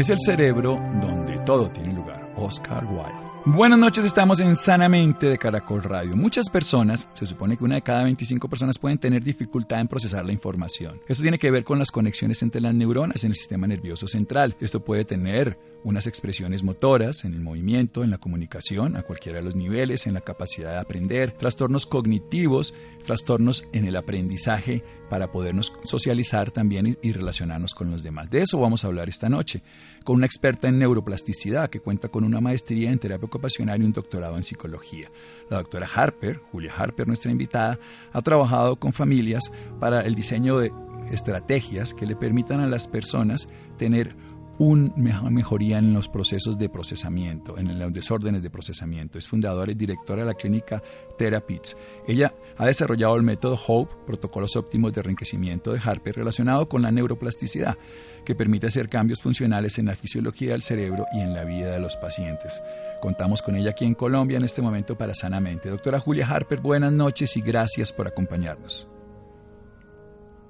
Es el cerebro donde todo tiene lugar. Oscar Wilde. Buenas noches, estamos en Sanamente de Caracol Radio. Muchas personas, se supone que una de cada 25 personas pueden tener dificultad en procesar la información. Esto tiene que ver con las conexiones entre las neuronas en el sistema nervioso central. Esto puede tener unas expresiones motoras en el movimiento, en la comunicación, a cualquiera de los niveles, en la capacidad de aprender, trastornos cognitivos, trastornos en el aprendizaje para podernos socializar también y, relacionarnos con los demás. De eso vamos a hablar esta noche con una experta en neuroplasticidad que cuenta con una maestría en terapia ocupacional y un doctorado en psicología. La doctora Harper, Julia Harper, nuestra invitada, ha trabajado con familias para el diseño de estrategias que le permitan a las personas tener una mejoría en los procesos de procesamiento, en los desórdenes de procesamiento. Es fundadora y directora de la clínica Therapies. Ella ha desarrollado el método HOPE, protocolos óptimos de enriquecimiento de Harper, relacionado con la neuroplasticidad, que permite hacer cambios funcionales en la fisiología del cerebro y en la vida de los pacientes. Contamos con ella aquí en Colombia en este momento para Sanamente. Doctora Julia Harper, buenas noches y gracias por acompañarnos.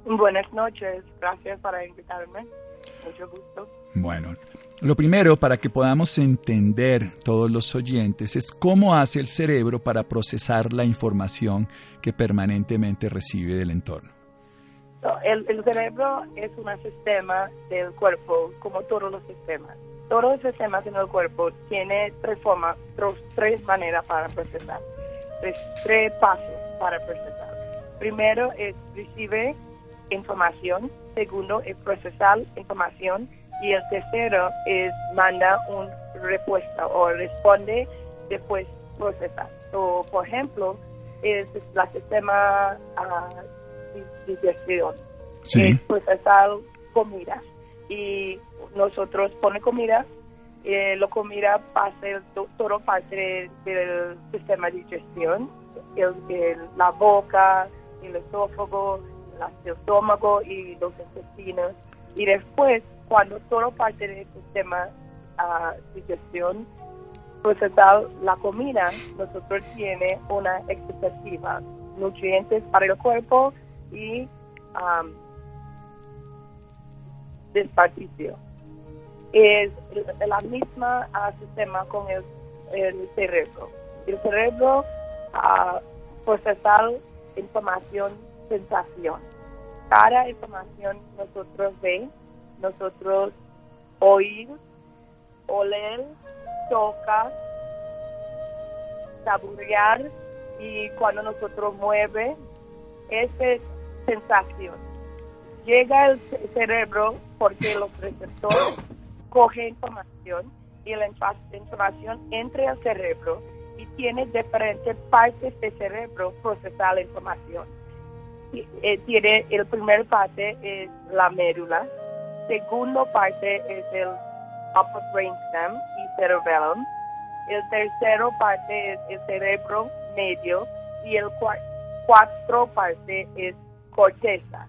Buenas noches, gracias por invitarme. Mucho gusto. Bueno, lo primero para que podamos entender todos los oyentes es cómo hace el cerebro para procesar la información que permanentemente recibe del entorno. El, cerebro es un sistema del cuerpo, como todos los sistemas. Todos los sistemas en el cuerpo tienen tres formas, tres, maneras para procesar, tres, tres pasos para procesar. Primero es recibir información, segundo es procesar información y el tercero es manda una respuesta o responde después procesar. por ejemplo, es el sistema uh, de digestión. Sí. Es procesar comida. Y nosotros pone comida, eh, la comida pasa todo parte del sistema de digestión, el, la boca, el esófago, el estómago y los intestinos. Y después cuando todo parte del sistema uh, digestión procesar la comida, nosotros tiene una expectativa, nutrientes para el cuerpo y um, desperdicio. Es la misma sistema con el, cerebro. El cerebro uh, procesar información, sensación. Cada información nosotros ve nosotros oír, oler, tocar, saborear y cuando nosotros mueve, esa sensación llega al cerebro porque los receptores cogen información y la información entra al cerebro y tiene diferentes partes del cerebro procesar la información. Eh, tiene el primer parte es la médula, segundo parte es el upper brainstem y cerebellum. El tercero parte es el cerebro medio y el cuarto parte es corteza.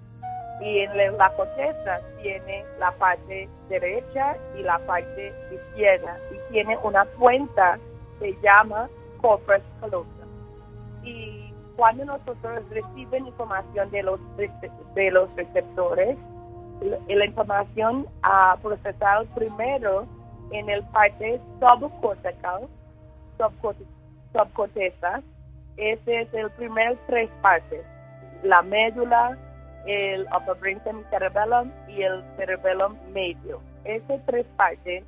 Y en la corteza tiene la parte derecha y la parte izquierda y tiene una cuenta que se llama corpus callosum. Y cuando nosotros recibimos información de los, de los receptores, la información a procesar primero en el parte subcortical, subcorteza. Ese es el primer tres partes, la médula, el upper brainstem cerebellum y el cerebellum medio. Ese tres partes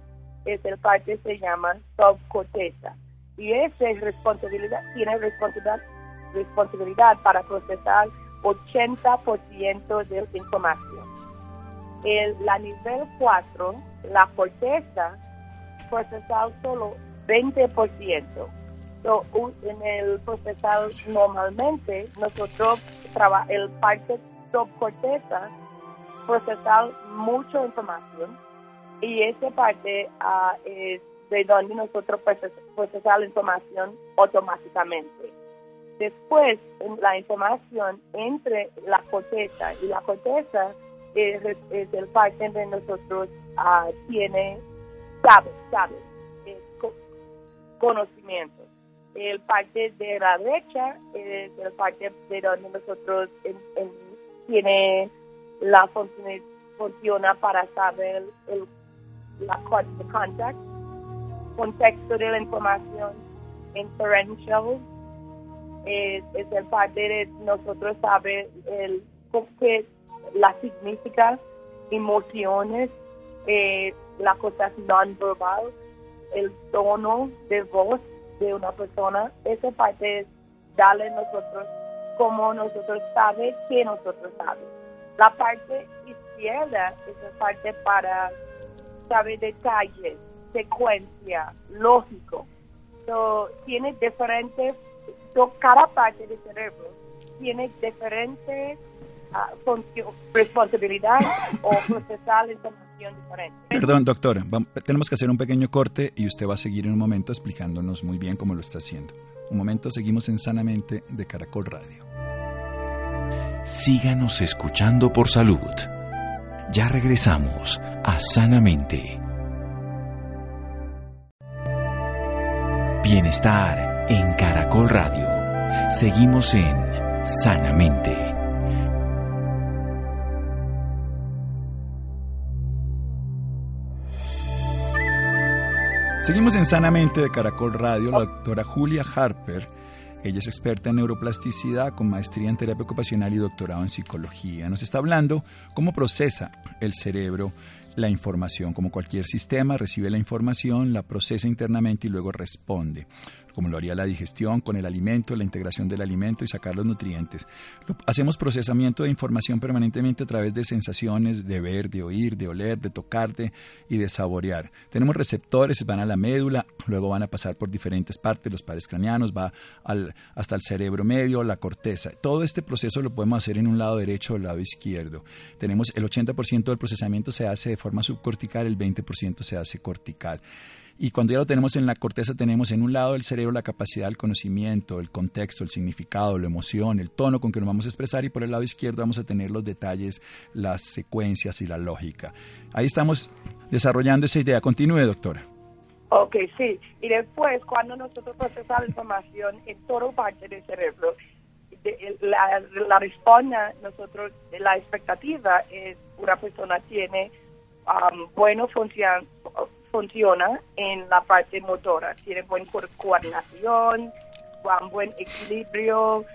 es el parte que se llama subcorteza. Y esa responsabilidad, tiene responsabilidad, responsabilidad para procesar 80% de la información el, la nivel 4, la corteza, procesado solo 20%. So, en el procesado normalmente nosotros trabajamos el parte subcorteza procesar mucha información y esa parte ah, es de donde nosotros procesamos la información automáticamente. Después, la información entre la corteza y la corteza es, el parte de nosotros uh, tiene, sabe, sabe, conocimiento. El parte de la derecha es el parte de donde nosotros tiene la función funciona para saber el la contact, contexto de la información, inferential, es, es el parte de nosotros saber el, que la significa emociones, eh, las cosas non verbal, el tono de voz de una persona, esa parte es darle nosotros como nosotros sabe que nosotros sabemos. La parte izquierda es la parte para saber detalles, secuencia, lógico. tiene diferentes, cada parte del cerebro tiene diferentes uh, responsabilidad o procesar la información diferente. Perdón, doctora, tenemos que hacer un pequeño corte y usted va a seguir en un momento explicándonos muy bien cómo lo está haciendo. Un momento, seguimos en Sanamente de Caracol Radio. Síganos escuchando por salud. Ya regresamos a Sanamente. Bienestar en Caracol Radio. Seguimos en Sanamente. Seguimos en Sanamente de Caracol Radio. La doctora Julia Harper ella es experta en neuroplasticidad con maestría en terapia ocupacional y doctorado en psicología. Nos está hablando cómo procesa el cerebro la información. Como cualquier sistema, recibe la información, la procesa internamente y luego responde como lo haría la digestión con el alimento, la integración del alimento y sacar los nutrientes. hacemos procesamiento de información permanentemente a través de sensaciones, de ver, de oír, de oler, de tocarte y de saborear. Tenemos receptores, van a la médula, luego van a pasar por diferentes partes, los pares craneanos, va hasta el cerebro medio, la corteza. Todo este proceso lo podemos hacer en un lado derecho o el lado izquierdo. Tenemos el 80% del procesamiento se hace de forma subcortical, el 20% se hace cortical. Y cuando ya lo tenemos en la corteza, tenemos en un lado del cerebro la capacidad del conocimiento, el contexto, el significado, la emoción, el tono con que nos vamos a expresar, y por el lado izquierdo vamos a tener los detalles, las secuencias y la lógica. Ahí estamos desarrollando esa idea. Continúe, doctora. Ok, sí. Y después, cuando nosotros procesamos la información en toda parte del cerebro, la, la respuesta, nosotros, la expectativa es una persona tiene um, bueno función funciona en la parte motora. Tiene buena coordinación, buen equilibrio,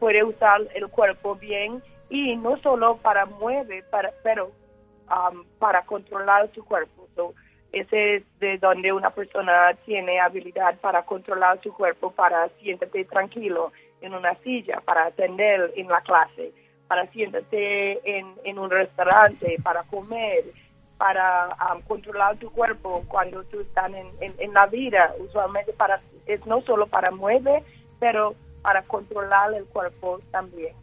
puede usar el cuerpo bien y no solo para mueve, para, pero um, para controlar su cuerpo. ese es de donde una persona tiene habilidad para controlar su cuerpo, para siéntate tranquilo en una silla, para atender en la clase, para siéntate en un restaurante, para comer para um, controlar tu cuerpo cuando tú estás en, la vida, usualmente para es no solo para mover, pero para controlar el cuerpo también.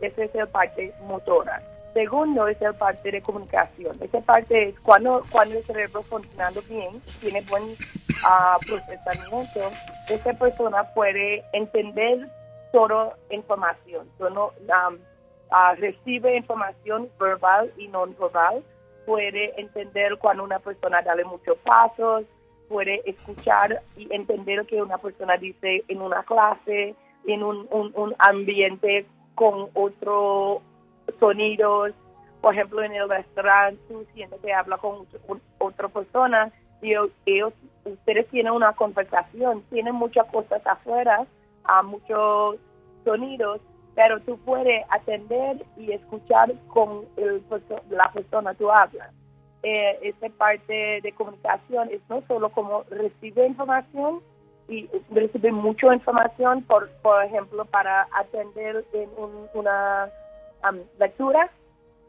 Esa es la parte motora. Segundo es la parte de comunicación. Esa parte es cuando, cuando el cerebro funcionando bien, tiene buen uh, procesamiento, esa persona puede entender toda información. Solo, um, uh, recibe información verbal y no verbal puede entender cuando una persona da muchos pasos, puede escuchar y entender que una persona dice en una clase, en un, un, ambiente con otros sonidos. Por ejemplo, en el restaurante, tú sientes que habla con otra persona y ellos, ustedes tienen una conversación, tienen muchas cosas afuera, a muchos sonidos pero tú puedes atender y escuchar con el, la persona tú hablas. Eh, esta parte de comunicación es no solo como recibir información y recibir mucha información, por, por ejemplo, para atender en una lectura,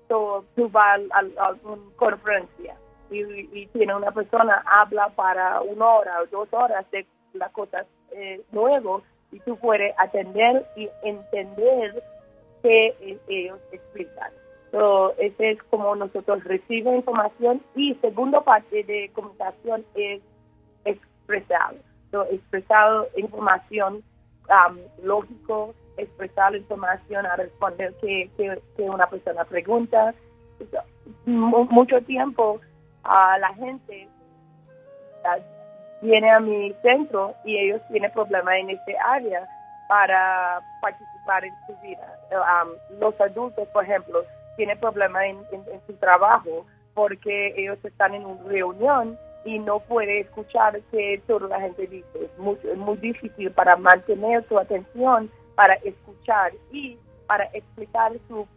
so, tú vas a, una conferencia y, tiene una persona habla para una hora o dos horas de las cosas eh, nuevas y tú puedes atender y entender qué ellos explican. So, ese es como nosotros recibimos información y segunda parte de comunicación es expresar. So, expresar información um, lógico, expresar información a responder que, que, una persona pregunta. mucho tiempo a la gente viene a mi centro y ellos tienen problemas en este área para participar en su vida. Um, los adultos, por ejemplo, tienen problemas en, su trabajo porque ellos están en una reunión y no puede escuchar que toda la gente dice. Es muy, muy difícil para mantener su atención, para escuchar y para explicar su,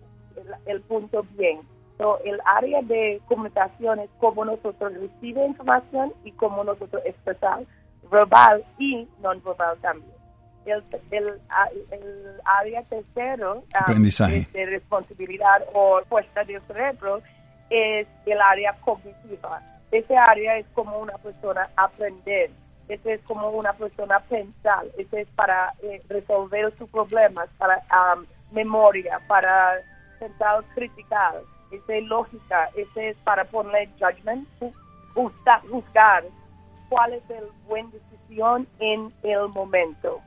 el, punto bien. So, el área de comunicación es cómo nosotros recibimos información y cómo nosotros expresamos verbal y non verbal también. El, el, el área tercero um, de responsabilidad o puesta del cerebro es el área cognitiva. Ese área es como una persona aprender, ese es como una persona pensar, ese es para eh, resolver sus problemas, para memoria, para pensar criticar, ese es lógica, ese es para poner judgment, juzgar, juzgar cuál es el buen decisión en el momento.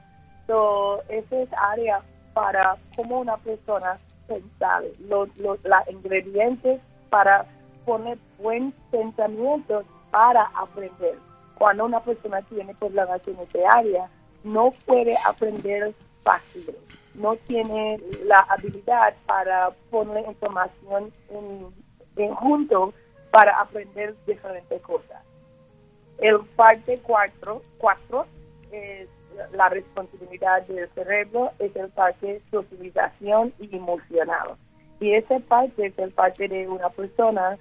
So, ese es área para como una persona pensar, los, los ingredientes para poner buen pensamiento para aprender. Cuando una persona tiene problemas en ese área, no puede aprender fácil, no tiene la habilidad para poner información en, junto para aprender diferentes cosas. El parte 4 cuatro, es la responsabilidad del cerebro, es el parte socialización y emocional. Y esa parte es el parte de una persona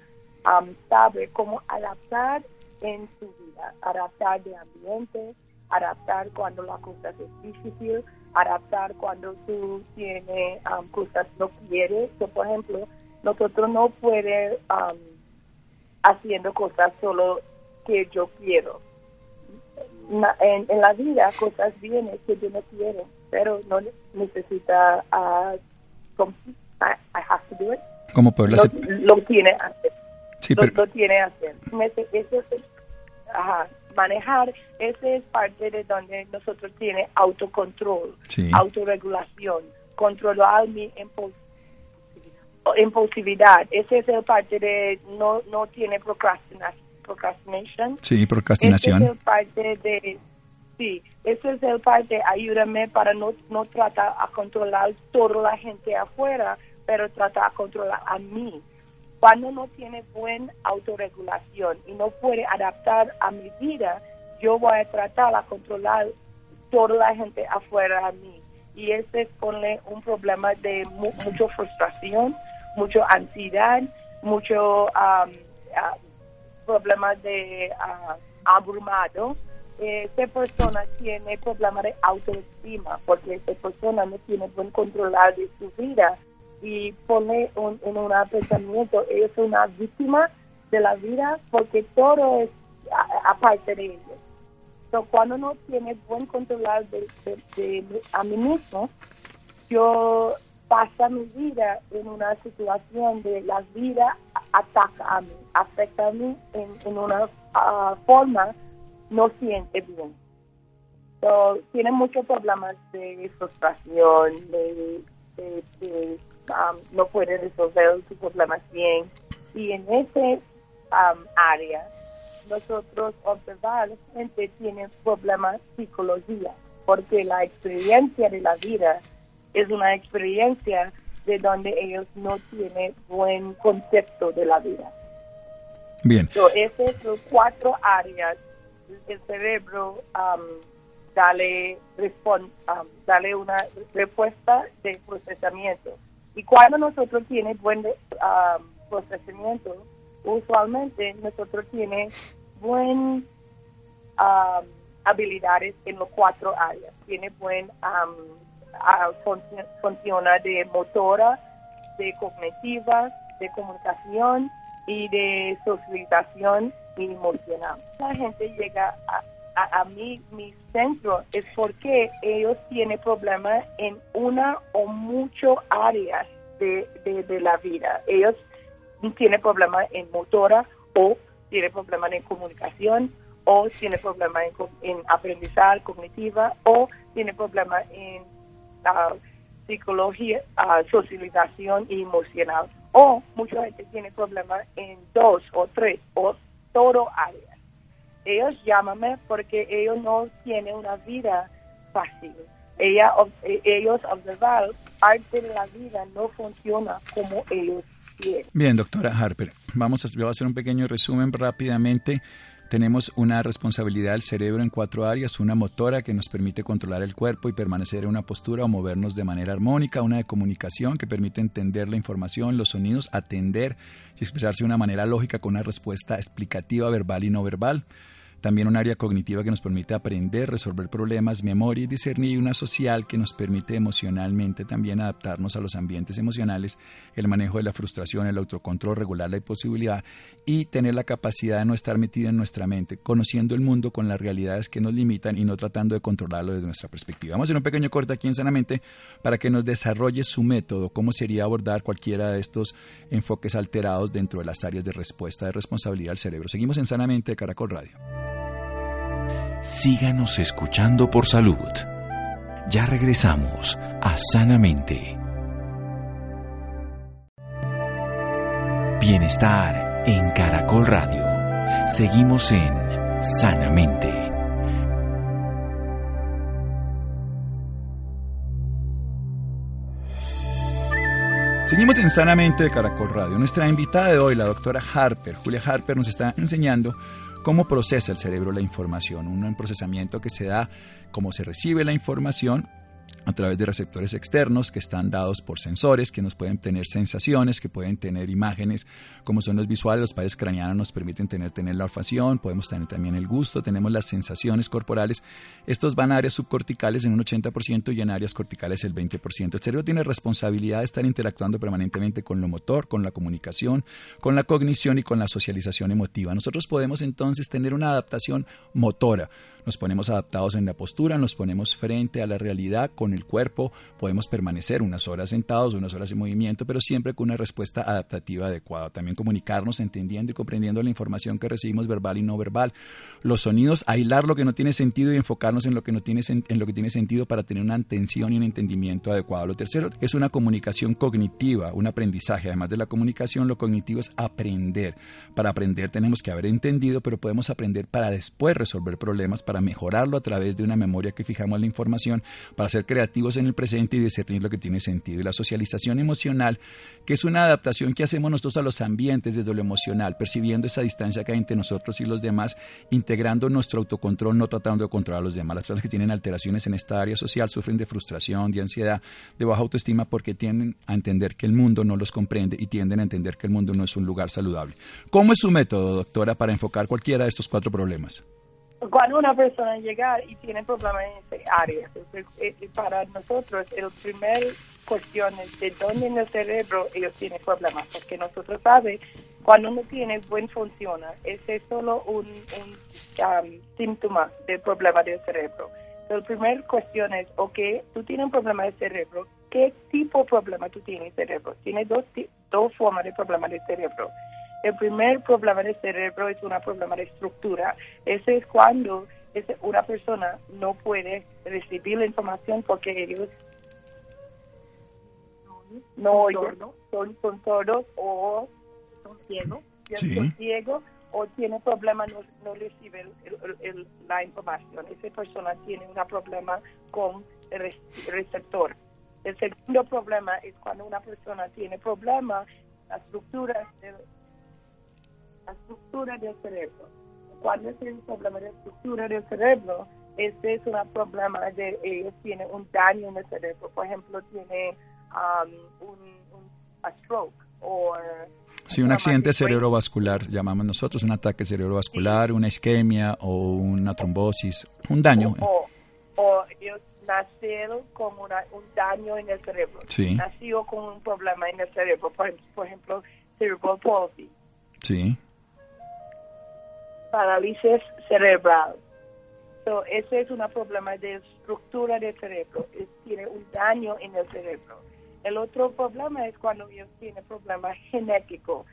sabe cómo adaptar en su vida, adaptar de ambiente, adaptar cuando la cosa es difícil, adaptar cuando tú tienes cosas no quieres. por ejemplo, nosotros no puede haciendo cosas solo que yo quiero. En, la vida cosas vienen que yo no quiero, pero no necesita uh, I, have to do it. ¿Cómo lo, lo tiene hacer lo, tiene hacer. Eso es, manejar, ese es parte de donde nosotros tiene autocontrol, autorregulación, controlar mi impulsividad. Ese es el parte de no, no tiene procrastinación. procrastination. Sí, procrastinación. Ese es el parte de Sí, ese es el parte, ayúdame para no, no tratar a controlar toda la gente afuera, pero tratar a controlar a mí cuando no tiene buena autorregulación y no puede adaptar a mi vida, yo voy a tratar a controlar toda la gente afuera de mí. Y ese pone un problema de mucha frustración, mucha ansiedad, mucho um, problemas de uh, abrumado. Esa persona tiene problemas de autoestima porque esa persona no tiene buen control de su vida y pone en un pensamiento, es una víctima de la vida porque todo es aparte de ellos. Cuando no tiene buen control de, a mí mismo, yo paso mi vida en una situación de la vida ataca a mí, afecta a mí en, una ah, forma no siente bien. So, tiene muchos problemas de frustración, de Um, no puede resolver sus problemas bien. Y en ese um, área, nosotros observar gente tiene problemas psicología, porque la experiencia de la vida es una experiencia de donde ellos no tienen buen concepto de la vida. Bien. So, esas son cuatro áreas del cerebro um, dale, um, dale una respuesta de procesamiento. Y cuando nosotros tiene buen um, procesamiento, usualmente nosotros tiene buen um, habilidades en los cuatro áreas. Tiene buen um, funciona de motora, de cognitiva, de comunicación y de socialización emocional. La gente llega a a, mí mi centro es porque ellos tienen problemas en una o muchas áreas de, de, la vida. Ellos tienen problemas en motora o tienen problemas en comunicación o tienen problemas en, en aprendizaje cognitiva o tienen problemas en uh, psicología, uh, socialización y emocional. O mucha gente tiene problemas en dos o tres o todo áreas. Ellos llámame porque ellos no tienen una vida fácil. Ella, e, ellos observan parte de la vida no funciona como ellos quieren. Bien, doctora Harper, vamos a, voy a hacer un pequeño resumen rápidamente. Tenemos una responsabilidad del cerebro en cuatro áreas, una motora que nos permite controlar el cuerpo y permanecer en una postura o movernos de manera armónica, una de comunicación que permite entender la información, los sonidos, atender y expresarse de una manera lógica con una respuesta explicativa verbal y no verbal también un área cognitiva que nos permite aprender, resolver problemas, memoria y discernir, y una social que nos permite emocionalmente también adaptarnos a los ambientes emocionales, el manejo de la frustración, el autocontrol, regular la imposibilidad y tener la capacidad de no estar metido en nuestra mente, conociendo el mundo con las realidades que nos limitan y no tratando de controlarlo desde nuestra perspectiva. Vamos a hacer un pequeño corte aquí en Sanamente para que nos desarrolle su método, cómo sería abordar cualquiera de estos enfoques alterados dentro de las áreas de respuesta de responsabilidad del cerebro. Seguimos en Sanamente de Caracol Radio. Síganos escuchando por salud. Ya regresamos a Sanamente. Bienestar en Caracol Radio. Seguimos en Sanamente. Seguimos en Sanamente de Caracol Radio. Nuestra invitada de hoy, la doctora Harper, Julia Harper, nos está enseñando ¿Cómo procesa el cerebro la información? Un procesamiento que se da como se recibe la información a través de receptores externos que están dados por sensores que nos pueden tener sensaciones, que pueden tener imágenes, como son los visuales, los pares craneanos nos permiten tener, tener la olfacción, podemos tener también el gusto, tenemos las sensaciones corporales. Estos van a áreas subcorticales en un 80% y en áreas corticales el 20%. El cerebro tiene responsabilidad de estar interactuando permanentemente con lo motor, con la comunicación, con la cognición y con la socialización emotiva. Nosotros podemos entonces tener una adaptación motora nos ponemos adaptados en la postura, nos ponemos frente a la realidad con el cuerpo, podemos permanecer unas horas sentados, unas horas en movimiento, pero siempre con una respuesta adaptativa adecuada. También comunicarnos entendiendo y comprendiendo la información que recibimos verbal y no verbal. Los sonidos, aislar lo que no tiene sentido y enfocarnos en lo que no tiene en lo que tiene sentido para tener una atención y un entendimiento adecuado. Lo tercero es una comunicación cognitiva, un aprendizaje. Además de la comunicación, lo cognitivo es aprender. Para aprender tenemos que haber entendido, pero podemos aprender para después resolver problemas, para mejorarlo a través de una memoria que fijamos la información, para ser creativos en el presente y discernir lo que tiene sentido. Y la socialización emocional, que es una adaptación que hacemos nosotros a los ambientes desde lo emocional, percibiendo esa distancia que hay entre nosotros y los demás, integrando nuestro autocontrol, no tratando de controlar a los demás. Las personas que tienen alteraciones en esta área social sufren de frustración, de ansiedad, de baja autoestima porque tienden a entender que el mundo no los comprende y tienden a entender que el mundo no es un lugar saludable. ¿Cómo es su método, doctora, para enfocar cualquiera de estos cuatro problemas? Cuando una persona llega y tiene problemas en esa área, eh, para nosotros el primer cuestión es de dónde en el cerebro ellos tienen problemas, porque nosotros sabemos cuando uno tiene buen funciona, ese es solo un, um, síntoma del problema del cerebro. La primera cuestión es, ok, tú tienes un problema de cerebro, ¿qué tipo de problema tú tienes en cerebro? Tienes dos, dos formas de problema del cerebro el primer problema del cerebro es un problema de estructura. Ese es cuando una persona no puede recibir la información porque ellos no oyen, son, son sordos o son ciegos, son ciegos o tiene problemas, no, no recibe la información. Esa persona tiene un problema con el receptor. El segundo problema es cuando una persona tiene problemas, la estructura la estructura del cerebro. Cuando es un problema de estructura del cerebro, este es un problema de ellos tienen un daño en el cerebro. Por ejemplo, tiene um, un, un stroke o Sí, un accidente cerebrovascular, llamamos nosotros, un ataque cerebrovascular, una isquemia o una trombosis, un daño. O, o ellos nacieron con una, un daño en el cerebro. Sí. Nació con un problema en el cerebro, por, por ejemplo, cerebral palsy. Sí parálisis cerebral. So, ese es un problema de estructura del cerebro, tiene un daño en el cerebro. El otro problema es cuando ellos tienen problemas genéticos.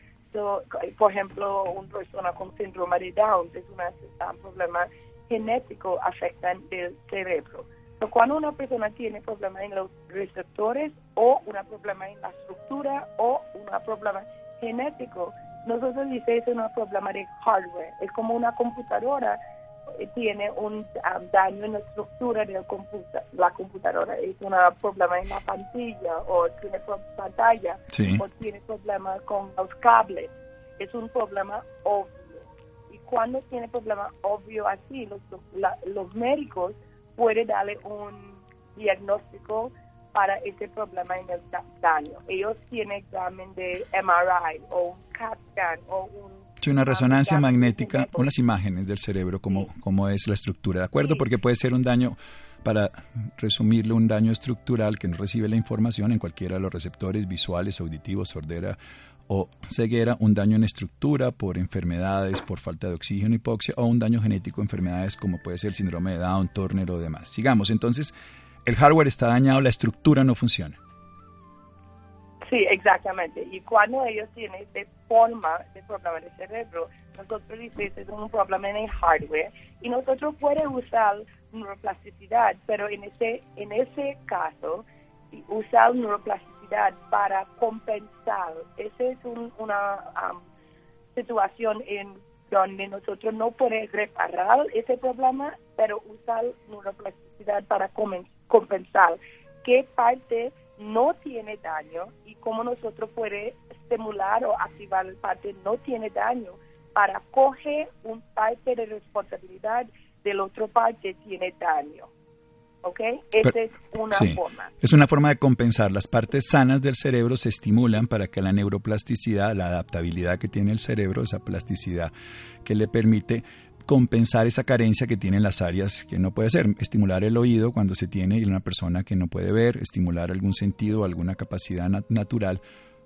por ejemplo, una persona con síndrome de Down es un problema genético afectan el cerebro. cuando una persona tiene problemas en los receptores o un problema en la estructura o un problema genético, nosotros decimos es un problema de hardware. Es como una computadora eh, tiene un um, daño en la estructura de la computadora. Es un problema en la pantalla o tiene pantalla o tiene problemas con los cables. Es un problema obvio. Y cuando tiene problema obvio así, los, los médicos pueden darle un diagnóstico para ese problema en el daño. Ellos tienen examen de MRI o un CAT scan o un una resonancia magnética, unas imágenes del cerebro, como, como es la estructura, ¿de acuerdo? Porque puede ser un daño, para resumirlo, un daño estructural que no recibe la información en cualquiera de los receptores visuales, auditivos, sordera o ceguera, un daño en estructura por enfermedades, por falta de oxígeno, hipoxia, o un daño genético, enfermedades como puede ser el síndrome de Down, Turner o demás. Sigamos, entonces, el hardware está dañado, la estructura no funciona. Sí, exactamente. Y cuando ellos tienen esta forma de problema de cerebro, nosotros decimos que es un problema en el hardware y nosotros podemos usar neuroplasticidad, pero en ese, en ese caso, usar neuroplasticidad para compensar. Esa es una um, situación en donde nosotros no podemos reparar ese problema, pero usar neuroplasticidad para compensar qué parte no tiene daño y cómo nosotros puede estimular o activar el parte no tiene daño para coger un parte de responsabilidad del otro parte tiene daño. ¿Ok? Esa es una forma. Es una forma de compensar. Las partes sanas del cerebro se estimulan para que la neuroplasticidad, la adaptabilidad que tiene el cerebro, esa plasticidad que le permite compensar esa carencia que tienen las áreas que no puede ser. Estimular el oído cuando se tiene una persona que no puede ver, estimular algún sentido, alguna capacidad natural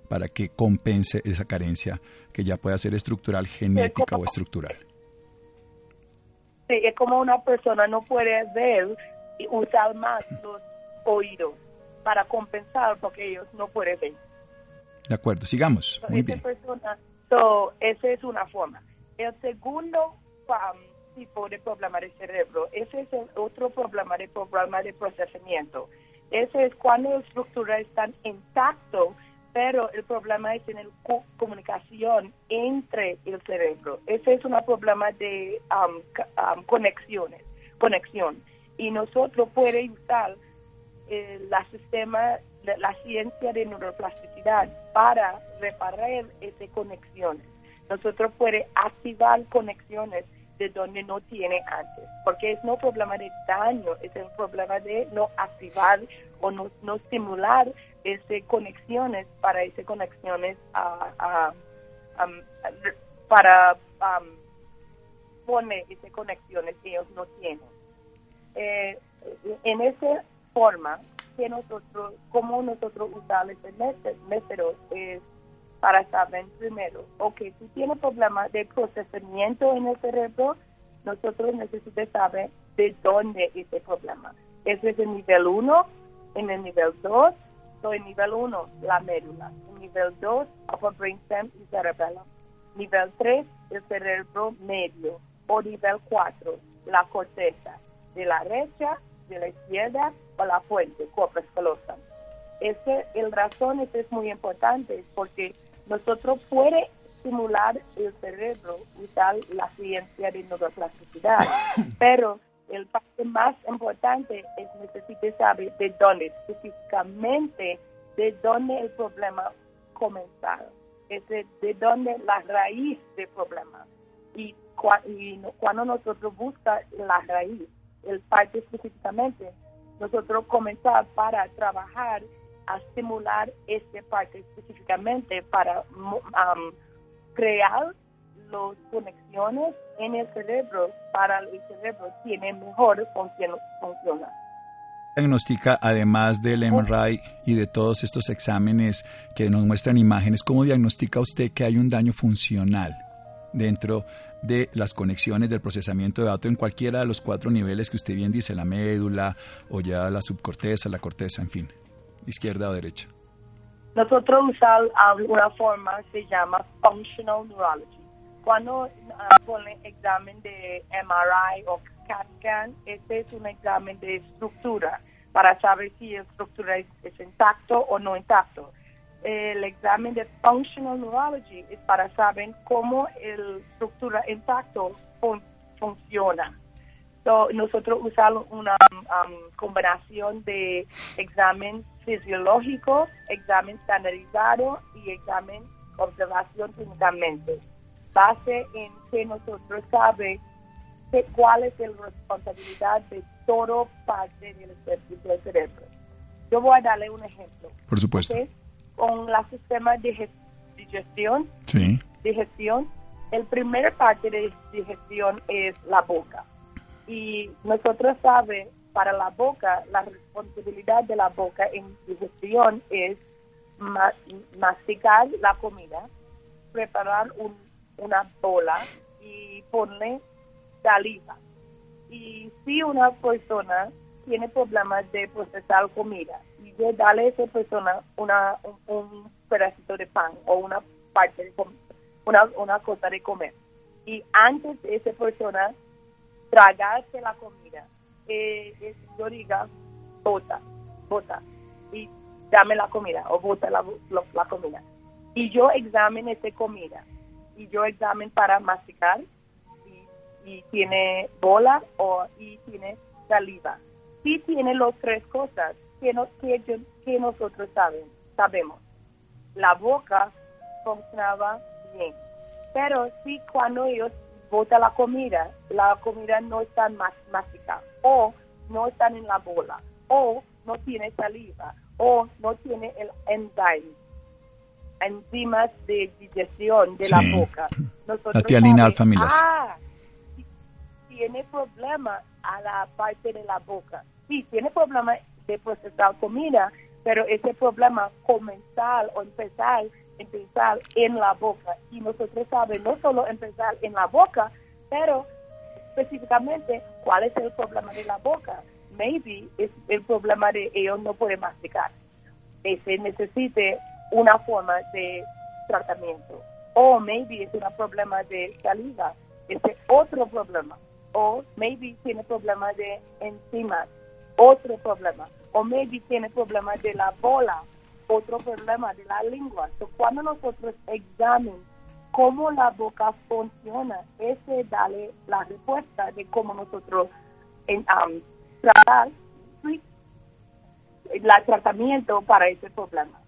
para que compense esa carencia que ya pueda ser estructural, genética o estructural. Sí, es como una persona no puede ver y usar más los oídos para compensar porque ellos no pueden ver. De acuerdo, sigamos. Muy bien. esa es una forma. El segundo tipo de problema del cerebro. Ese es el otro problema de problema de procesamiento. Ese es cuando la estructura está intacto, pero el problema es en la comunicación entre el cerebro. Ese es un problema de conexiones, conexión. Y nosotros podemos usar eh, la sistema, la ciencia de neuroplasticidad para reparar esas conexiones. Nosotros podemos activar conexiones de donde no tiene antes, porque es no problema de daño, es el problema de no activar o no, no estimular esas conexiones para esas conexiones para poner esas conexiones que ellos no tienen. Eh, en esa forma, que nosotros, como nosotros usamos este método es para saber primero, ok, si tiene problemas de procesamiento en el cerebro, nosotros necesitamos saber de dónde es ese problema. Ese es el nivel 1, en el nivel 2, so en nivel 1, la médula. En nivel 2, upper brainstem y cerebellum. Nivel 3, el cerebro medio. O nivel 4, la corteza. De la derecha, de la izquierda o la fuente, corpus callosum. Ese, el razón es muy importante porque nosotros puede estimular el cerebro usar la ciencia de neuroplasticidad, pero el parte más importante es necesitar saber de dónde, específicamente de dónde el problema comenzó, es de, dónde la raíz del problema. Y, cuando nosotros buscamos la raíz, el parte específicamente, nosotros comenzamos para trabajar a estimular esta parte específicamente para um, crear las conexiones en el cerebro para el cerebro tiene mejor función, funciona. Diagnostica, además del MRI y de todos estos exámenes que nos muestran imágenes, ¿cómo diagnostica usted que hay un daño funcional dentro de las conexiones del procesamiento de datos en cualquiera de los cuatro niveles que usted bien dice, la médula o ya la subcorteza, la corteza, en fin? Izquierda o derecha? nosotros usamos una forma se llama Functional Neurology. Cuando ponen examen de MRI o CAT scan, este es un examen de estructura para saber si la estructura es, intacto o no intacto. El examen de Functional Neurology es para saber cómo la estructura intacto funciona. Nosotros usamos una um, combinación de examen fisiológico, examen estandarizado y examen observación clínicamente. Base en que nosotros sabemos cuál es la responsabilidad de todo parte del, del cerebro. Yo voy a darle un ejemplo. Por supuesto. Con la sistema de digestión, sí. digestión, el primer parte de digestión es la boca. Y nosotros sabemos, para la boca, la responsabilidad de la boca en digestión es masticar la comida, preparar una bola y ponerle saliva. Y si una persona tiene problemas de procesar comida y de darle a esa persona una, un, pedacito de pan o una parte de una, una cosa de comer y antes esa persona tragarse la comida, eh, yo diga, bota, bota, y dame la comida o bota la, la, comida. Y yo examine esa comida y yo examen para masticar y tiene bola o y tiene saliva. Si tiene las tres cosas que, que, nosotros saben, sabemos. La boca funcionaba bien, pero si cuando ellos botan la comida, la comida no está masticada o no están en la bola o no tiene saliva o no tiene el enzyme enzimas de digestión de la boca. Nosotros la tianina alfa Ah, tiene problema a la parte de la boca. Sí, tiene problema de procesar comida, pero ese problema comenzar o empezar, empezar en la boca. Y nosotros sabemos no solo empezar en la boca, pero específicamente cuál es el problema de la boca. Maybe es el problema de ellos no pueden masticar. Ese necesite una forma de tratamiento. O maybe es un problema de saliva. Ese otro problema o maybe tiene problemas de enzimas, otro problema, o maybe tiene problemas de la bola, otro problema de la lengua. Entonces, cuando nosotros examinamos cómo la boca funciona, ese dale la respuesta de cómo nosotros en, tratar el tratamiento para ese problema.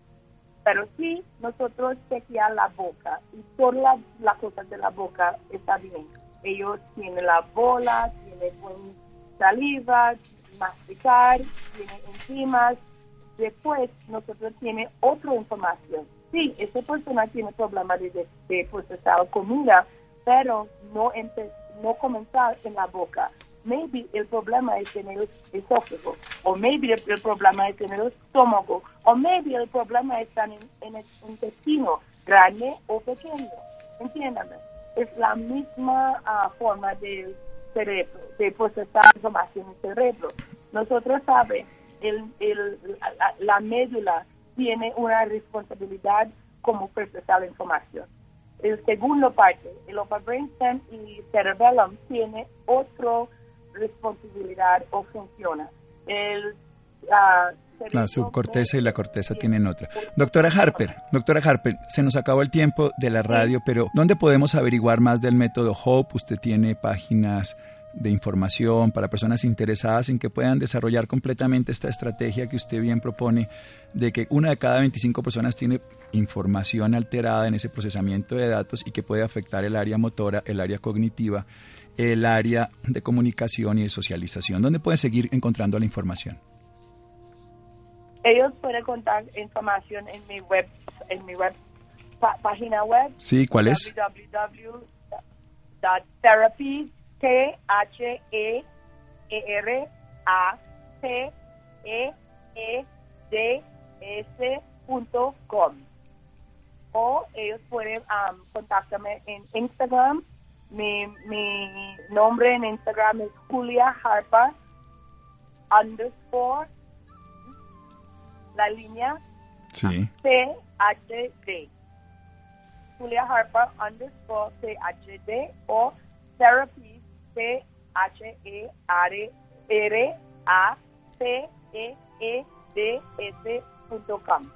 Pero si nosotros chequeamos la boca y todas las cosas de la boca está bien ellos tienen la bola, tienen buen saliva, masticar, tienen enzimas. Después nosotros tiene otra información. Sí, esa persona tiene problemas de, de, procesar comida, pero no, no comenzar en la boca. Maybe el problema es en el esófago, o maybe el, problema es en el estómago, o maybe el problema está en, en el intestino, grande o pequeño. Entiéndame es la misma ah, forma del cerebro, de procesar información en el cerebro. Nosotros sabemos, el, el, la, médula tiene una responsabilidad como procesar la información. El segundo parte, el upper brainstem y cerebellum tiene otra responsabilidad o funciona. El uh, la subcorteza y la corteza tienen otra. Doctora Harper, doctora Harper, se nos acabó el tiempo de la radio, pero ¿dónde podemos averiguar más del método HOPE? Usted tiene páginas de información para personas interesadas en que puedan desarrollar completamente esta estrategia que usted bien propone de que una de cada 25 personas tiene información alterada en ese procesamiento de datos y que puede afectar el área motora, el área cognitiva, el área de comunicación y de socialización. ¿Dónde pueden seguir encontrando la información? ellos pueden contar información en mi web, en mi web página web. Sí, ¿cuál es? www.therapy, T H E o ellos pueden um, contactarme en Instagram. Mi, mi nombre en Instagram es Julia Harpa underscore la línea Sí. PhD. Julia Harper underscore PhD o Therapy T-H-E-R-A-P-E-E-D-S.com.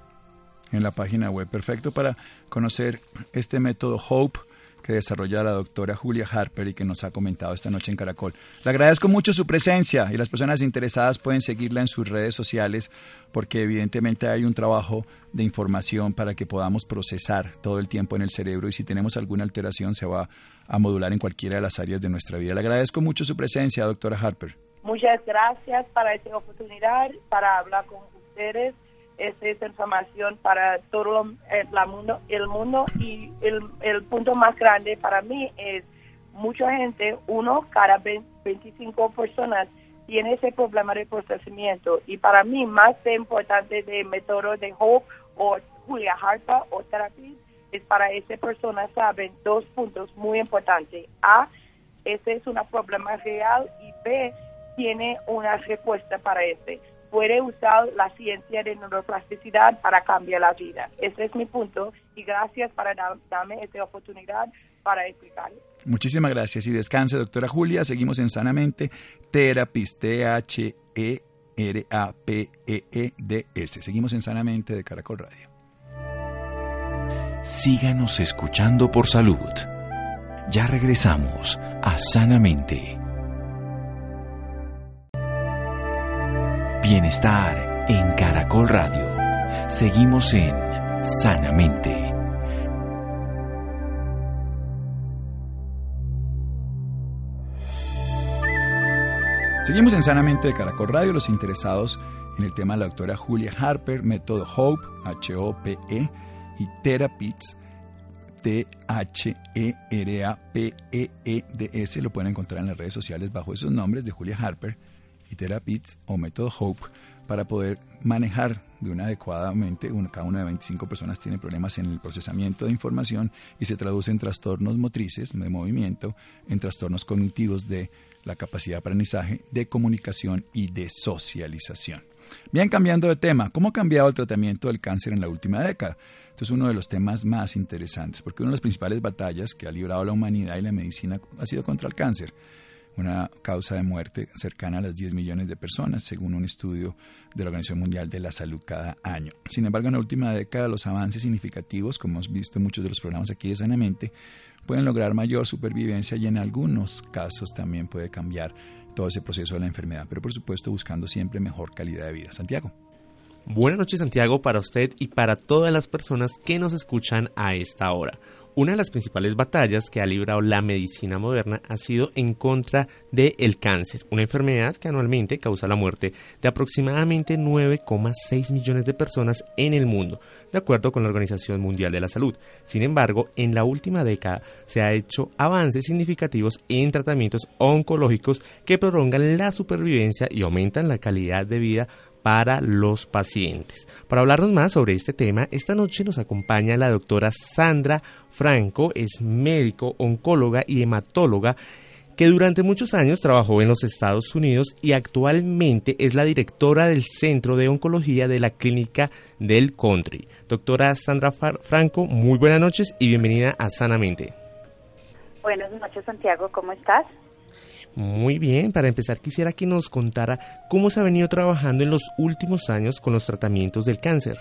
En la página web, perfecto para conocer este método HOPE que desarrolla la doctora Julia Harper y que nos ha comentado esta noche en Caracol. Le agradezco mucho su presencia y las personas interesadas pueden seguirla en sus redes sociales porque evidentemente hay un trabajo de información para que podamos procesar todo el tiempo en el cerebro y si tenemos alguna alteración se va a modular en cualquiera de las áreas de nuestra vida. Le agradezco mucho su presencia, doctora Harper. Muchas gracias para esta oportunidad, para hablar con ustedes esta es información para todo el, la mundo, el mundo y el, el, punto más grande para mí es mucha gente, uno cada 25 personas tiene ese problema de procesamiento y para mí más importante de método de Hope o Julia Harpa o terapia es para esa persona saben dos puntos muy importantes. A, ese es un problema real y B, tiene una respuesta para ese puede usar la ciencia de neuroplasticidad para cambiar la vida. Ese es mi punto y gracias por darme esta oportunidad para explicar. Muchísimas gracias y descanse, doctora Julia. Seguimos en Sanamente, Therapist, T-H-E-R-A-P-E-E-D-S. Seguimos en Sanamente de Caracol Radio. Síganos escuchando por salud. Ya regresamos a Sanamente. Bienestar en Caracol Radio. Seguimos en Sanamente. Seguimos en Sanamente de Caracol Radio. Los interesados en el tema de la doctora Julia Harper, método HOPE, H-O-P-E, y Therapies, T-H-E-R-A-P-E-E-D-S, lo pueden encontrar en las redes sociales bajo esos nombres de Julia Harper y Therapies o método HOPE para poder manejar de una adecuadamente. cada una de 25 personas tiene problemas en el procesamiento de información y se traduce en trastornos motrices de movimiento, en trastornos cognitivos de la capacidad de aprendizaje, de comunicación y de socialización. Bien, cambiando de tema, ¿cómo ha cambiado el tratamiento del cáncer en la última década? Esto es uno de los temas más interesantes, porque una de las principales batallas que ha librado la humanidad y la medicina ha sido contra el cáncer una causa de muerte cercana a las 10 millones de personas, según un estudio de la Organización Mundial de la Salud cada año. Sin embargo, en la última década los avances significativos, como hemos visto en muchos de los programas aquí de Sanamente, pueden lograr mayor supervivencia y en algunos casos también puede cambiar todo ese proceso de la enfermedad, pero por supuesto buscando siempre mejor calidad de vida. Santiago. Buenas noches Santiago para usted y para todas las personas que nos escuchan a esta hora. Una de las principales batallas que ha librado la medicina moderna ha sido en contra del cáncer, una enfermedad que anualmente causa la muerte de aproximadamente 9,6 millones de personas en el mundo, de acuerdo con la Organización Mundial de la Salud. Sin embargo, en la última década se ha hecho avances significativos en tratamientos oncológicos que prolongan la supervivencia y aumentan la calidad de vida para los pacientes. Para hablarnos más sobre este tema, esta noche nos acompaña la doctora Sandra Franco, es médico, oncóloga y hematóloga que durante muchos años trabajó en los Estados Unidos y actualmente es la directora del Centro de Oncología de la Clínica del Country. Doctora Sandra Franco, muy buenas noches y bienvenida a Sanamente. Buenas noches, Santiago, ¿cómo estás? Muy bien, para empezar quisiera que nos contara cómo se ha venido trabajando en los últimos años con los tratamientos del cáncer.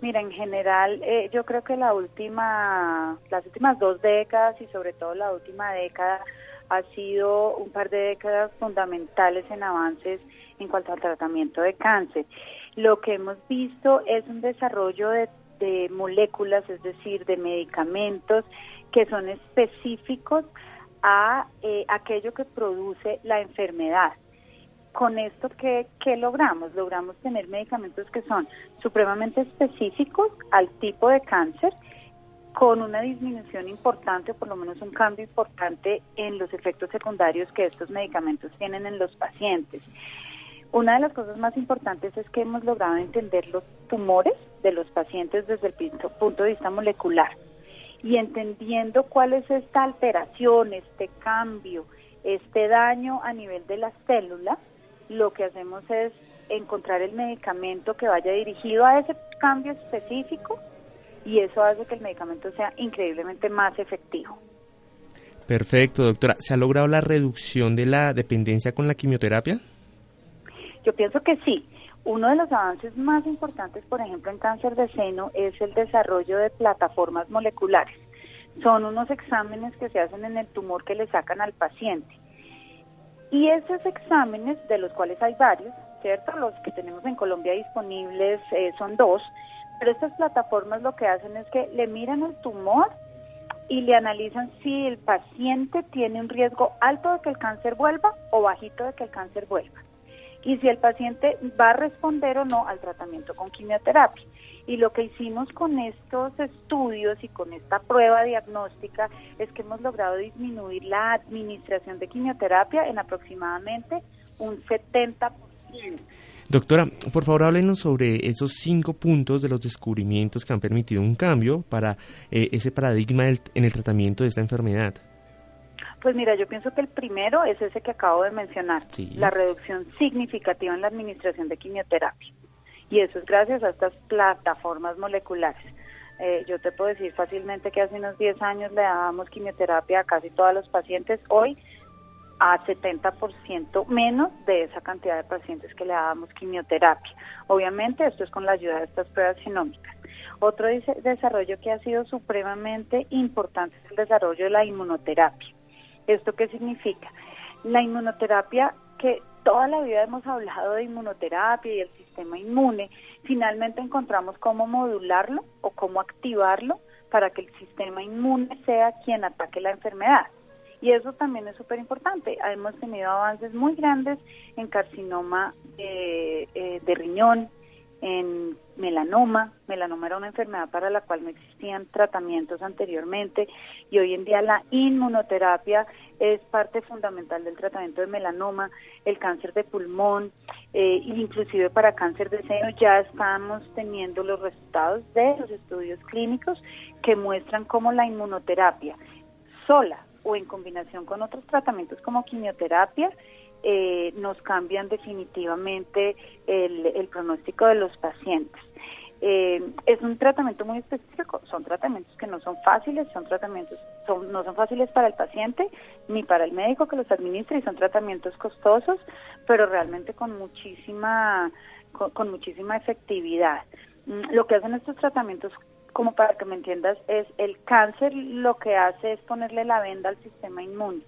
Mira, en general, eh, yo creo que la última, las últimas dos décadas y sobre todo la última década ha sido un par de décadas fundamentales en avances en cuanto al tratamiento de cáncer. Lo que hemos visto es un desarrollo de, de moléculas, es decir, de medicamentos que son específicos a eh, aquello que produce la enfermedad. Con esto, ¿qué, ¿qué logramos? Logramos tener medicamentos que son supremamente específicos al tipo de cáncer, con una disminución importante, o por lo menos un cambio importante en los efectos secundarios que estos medicamentos tienen en los pacientes. Una de las cosas más importantes es que hemos logrado entender los tumores de los pacientes desde el punto de vista molecular y entendiendo cuál es esta alteración, este cambio, este daño a nivel de las células, lo que hacemos es encontrar el medicamento que vaya dirigido a ese cambio específico y eso hace que el medicamento sea increíblemente más efectivo. Perfecto, doctora. ¿Se ha logrado la reducción de la dependencia con la quimioterapia? Yo pienso que sí. Uno de los avances más importantes, por ejemplo, en cáncer de seno es el desarrollo de plataformas moleculares. Son unos exámenes que se hacen en el tumor que le sacan al paciente. Y esos exámenes, de los cuales hay varios, ¿cierto? Los que tenemos en Colombia disponibles eh, son dos, pero estas plataformas lo que hacen es que le miran el tumor y le analizan si el paciente tiene un riesgo alto de que el cáncer vuelva o bajito de que el cáncer vuelva. Y si el paciente va a responder o no al tratamiento con quimioterapia. Y lo que hicimos con estos estudios y con esta prueba diagnóstica es que hemos logrado disminuir la administración de quimioterapia en aproximadamente un 70%. Doctora, por favor háblenos sobre esos cinco puntos de los descubrimientos que han permitido un cambio para eh, ese paradigma en el tratamiento de esta enfermedad. Pues mira, yo pienso que el primero es ese que acabo de mencionar, la reducción significativa en la administración de quimioterapia. Y eso es gracias a estas plataformas moleculares. Eh, yo te puedo decir fácilmente que hace unos 10 años le dábamos quimioterapia a casi todos los pacientes. Hoy a 70% menos de esa cantidad de pacientes que le dábamos quimioterapia. Obviamente esto es con la ayuda de estas pruebas genómicas. Otro desarrollo que ha sido supremamente importante es el desarrollo de la inmunoterapia. ¿Esto qué significa? La inmunoterapia que toda la vida hemos hablado de inmunoterapia y el sistema inmune, finalmente encontramos cómo modularlo o cómo activarlo para que el sistema inmune sea quien ataque la enfermedad. Y eso también es súper importante. Hemos tenido avances muy grandes en carcinoma eh, de riñón, en melanoma. Melanoma era una enfermedad para la cual no existían tratamientos anteriormente y hoy en día la inmunoterapia es parte fundamental del tratamiento de melanoma, el cáncer de pulmón, eh, inclusive para cáncer de seno ya estamos teniendo los resultados de los estudios clínicos que muestran cómo la inmunoterapia sola o en combinación con otros tratamientos como quimioterapia, eh, nos cambian definitivamente el, pronóstico de los pacientes. Eh, es un tratamiento muy específico, son tratamientos que no son fáciles, son tratamientos, son, no son fáciles para el paciente ni para el médico que los administra y son tratamientos costosos, pero realmente con muchísima, con muchísima efectividad. Mm, lo que hacen estos tratamientos como para que me entiendas, es el cáncer lo que hace es ponerle la venda al sistema inmune.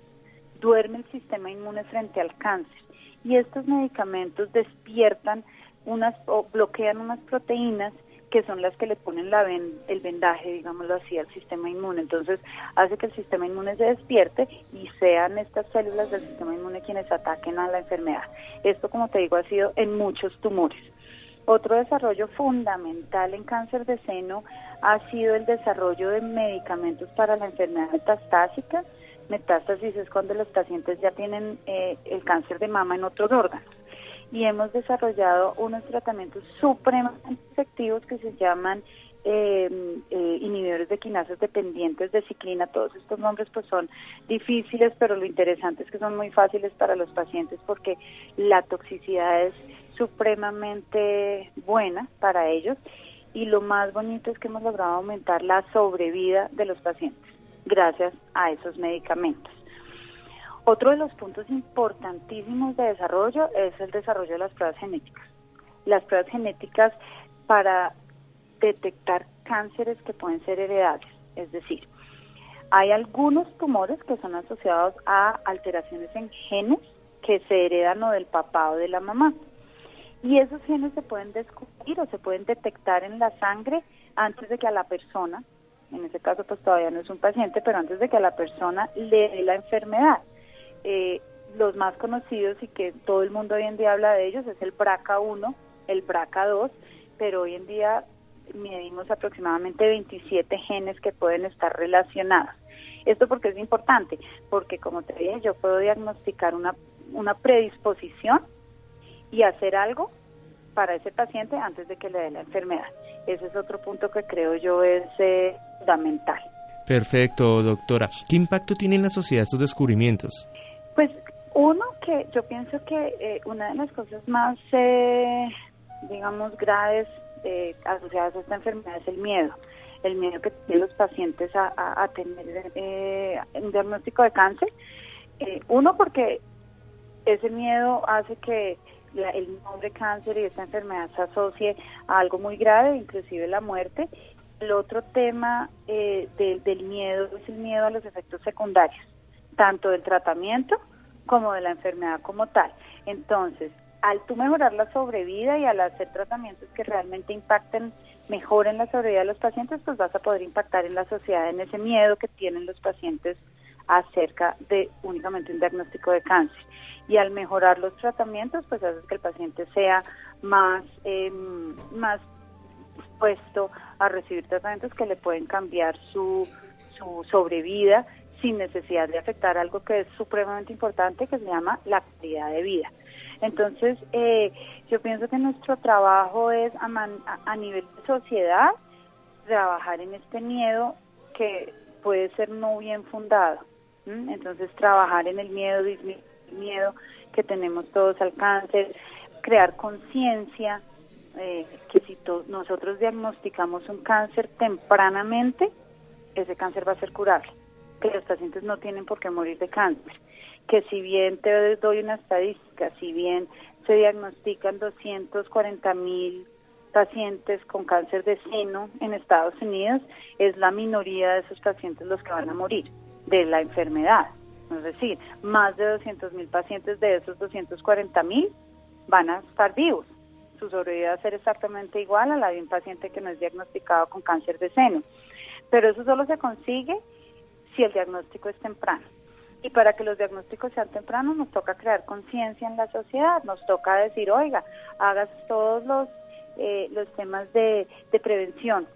Duerme el sistema inmune frente al cáncer. Y estos medicamentos despiertan unas o bloquean unas proteínas que son las que le ponen la el vendaje, digámoslo así, al sistema inmune. Entonces, hace que el sistema inmune se despierte y sean estas células del sistema inmune quienes ataquen a la enfermedad. Esto, como te digo, ha sido en muchos tumores. Otro desarrollo fundamental en cáncer de seno ha sido el desarrollo de medicamentos para la enfermedad metastásica. Metástasis es cuando los pacientes ya tienen eh, el cáncer de mama en otros órganos. Y hemos desarrollado unos tratamientos supremamente efectivos que se llaman eh, eh, inhibidores de quinasas dependientes de ciclina. Todos estos nombres pues son difíciles, pero lo interesante es que son muy fáciles para los pacientes porque la toxicidad es supremamente buena para ellos y lo más bonito es que hemos logrado aumentar la sobrevida de los pacientes gracias a esos medicamentos. Otro de los puntos importantísimos de desarrollo es el desarrollo de las pruebas genéticas. Las pruebas genéticas para detectar cánceres que pueden ser heredables, es decir, hay algunos tumores que son asociados a alteraciones en genes que se heredan o del papá o de la mamá. Y esos genes se pueden descubrir o se pueden detectar en la sangre antes de que a la persona, en ese caso pues todavía no es un paciente, pero antes de que a la persona le dé la enfermedad. Eh, los más conocidos y que todo el mundo hoy en día habla de ellos es el BRCA1, el BRCA2, pero hoy en día medimos aproximadamente 27 genes que pueden estar relacionados. Esto porque es importante, porque como te dije, yo puedo diagnosticar una, una predisposición y hacer algo para ese paciente antes de que le dé la enfermedad. Ese es otro punto que creo yo es eh, fundamental. Perfecto, doctora. ¿Qué impacto tienen en la sociedad estos descubrimientos? Pues Uno, que yo pienso que eh, una de las cosas más, eh, digamos, graves eh, asociadas a esta enfermedad es el miedo. El miedo que tienen los pacientes a, tener un diagnóstico de cáncer. uno, porque ese miedo hace que el nombre cáncer y esta enfermedad se asocie a algo muy grave, inclusive la muerte. El otro tema del miedo es el miedo a los efectos secundarios, tanto del tratamiento como de la enfermedad como tal. Entonces, al tú mejorar la sobrevida y al hacer tratamientos que realmente impacten mejor en la sobrevida de los pacientes, pues vas a poder impactar en la sociedad en ese miedo que tienen los pacientes acerca de únicamente un diagnóstico de cáncer. Y al mejorar los tratamientos, pues haces que el paciente sea más, eh, más dispuesto a recibir tratamientos que le pueden cambiar su, su sobrevida sin necesidad de afectar algo que es supremamente importante, que se llama la calidad de vida. Entonces, eh, yo pienso que nuestro trabajo es a, nivel de sociedad trabajar en este miedo que puede ser no bien fundado. Entonces, trabajar en el miedo, disminuir miedo que tenemos todos al cáncer, crear conciencia, eh, que si nosotros diagnosticamos un cáncer tempranamente, ese cáncer va a ser curable que los pacientes no tienen por qué morir de cáncer, que si bien te doy una estadística, si bien se diagnostican 240 mil pacientes con cáncer de seno en Estados Unidos, es la minoría de esos pacientes los que van a morir de la enfermedad. Es decir, más de 200 mil pacientes de esos 240 mil van a estar vivos. Su sobrevida va a ser exactamente igual a la de un paciente que no es diagnosticado con cáncer de seno. Pero eso solo se consigue si el diagnóstico es temprano. Y para que los diagnósticos sean tempranos nos toca crear conciencia en la sociedad, nos toca decir, oiga, hagas todos los, eh, los temas de, prevención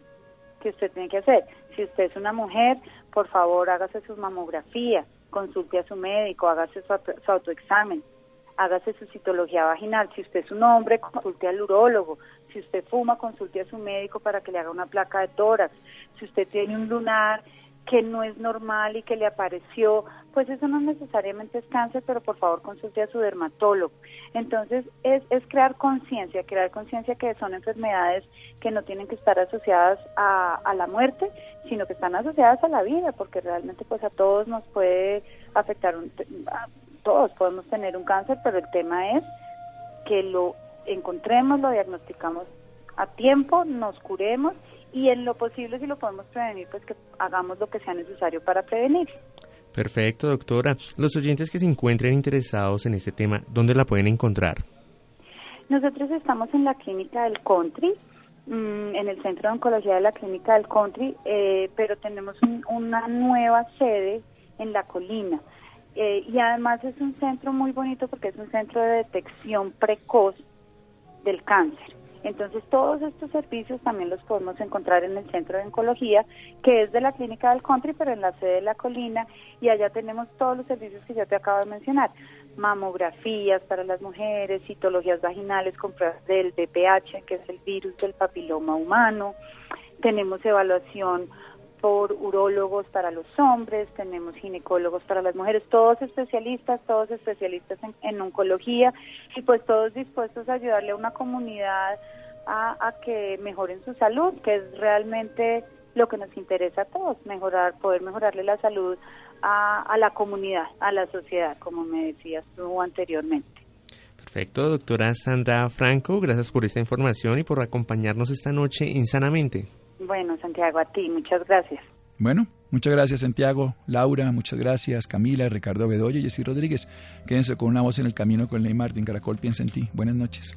que usted tiene que hacer. Si usted es una mujer, por favor hágase su mamografía, consulte a su médico, hágase su, autoexamen, hágase su citología vaginal. Si usted es un hombre, consulte al urólogo. Si usted fuma, consulte a su médico para que le haga una placa de tórax. Si usted tiene un lunar que no es normal y que le apareció, pues eso no necesariamente es cáncer, pero por favor consulte a su dermatólogo. Entonces es, es crear conciencia, crear conciencia que son enfermedades que no tienen que estar asociadas a, a la muerte, sino que están asociadas a la vida, porque realmente pues a todos nos puede afectar, un, todos podemos tener un cáncer, pero el tema es que lo encontremos, lo diagnosticamos a tiempo, nos curemos y en lo posible si lo podemos prevenir, pues que hagamos lo que sea necesario para prevenir. Perfecto, doctora. Los oyentes que se encuentren interesados en este tema, ¿dónde la pueden encontrar? Nosotros estamos en la clínica del Country, mm, en el Centro de Oncología de la Clínica del Country, eh, pero tenemos una nueva sede en La Colina. Eh, y además es un centro muy bonito porque es un centro de detección precoz del cáncer. Entonces, todos estos servicios también los podemos encontrar en el Centro de Oncología, que es de la Clínica del Country, pero en la sede de la colina, y allá tenemos todos los servicios que ya te acabo de mencionar. Mamografías para las mujeres, citologías vaginales con del VPH, que es el virus del papiloma humano. Tenemos evaluación por urólogos para los hombres, tenemos ginecólogos para las mujeres, todos especialistas, todos especialistas en, oncología y pues todos dispuestos a ayudarle a una comunidad a, que mejoren su salud, que es realmente lo que nos interesa a todos, mejorar, poder mejorarle la salud a, a la comunidad, a la sociedad, como me decías tú anteriormente. Perfecto, doctora Sandra Franco, gracias por esta información y por acompañarnos esta noche en Sanamente. Bueno, Santiago, a ti, muchas gracias. Bueno, muchas gracias Santiago, Laura, muchas gracias, Camila, Ricardo Bedoya y Jessy Rodríguez. Quédense con una voz en el camino con Ley Martín. Caracol piensa en ti. Buenas noches.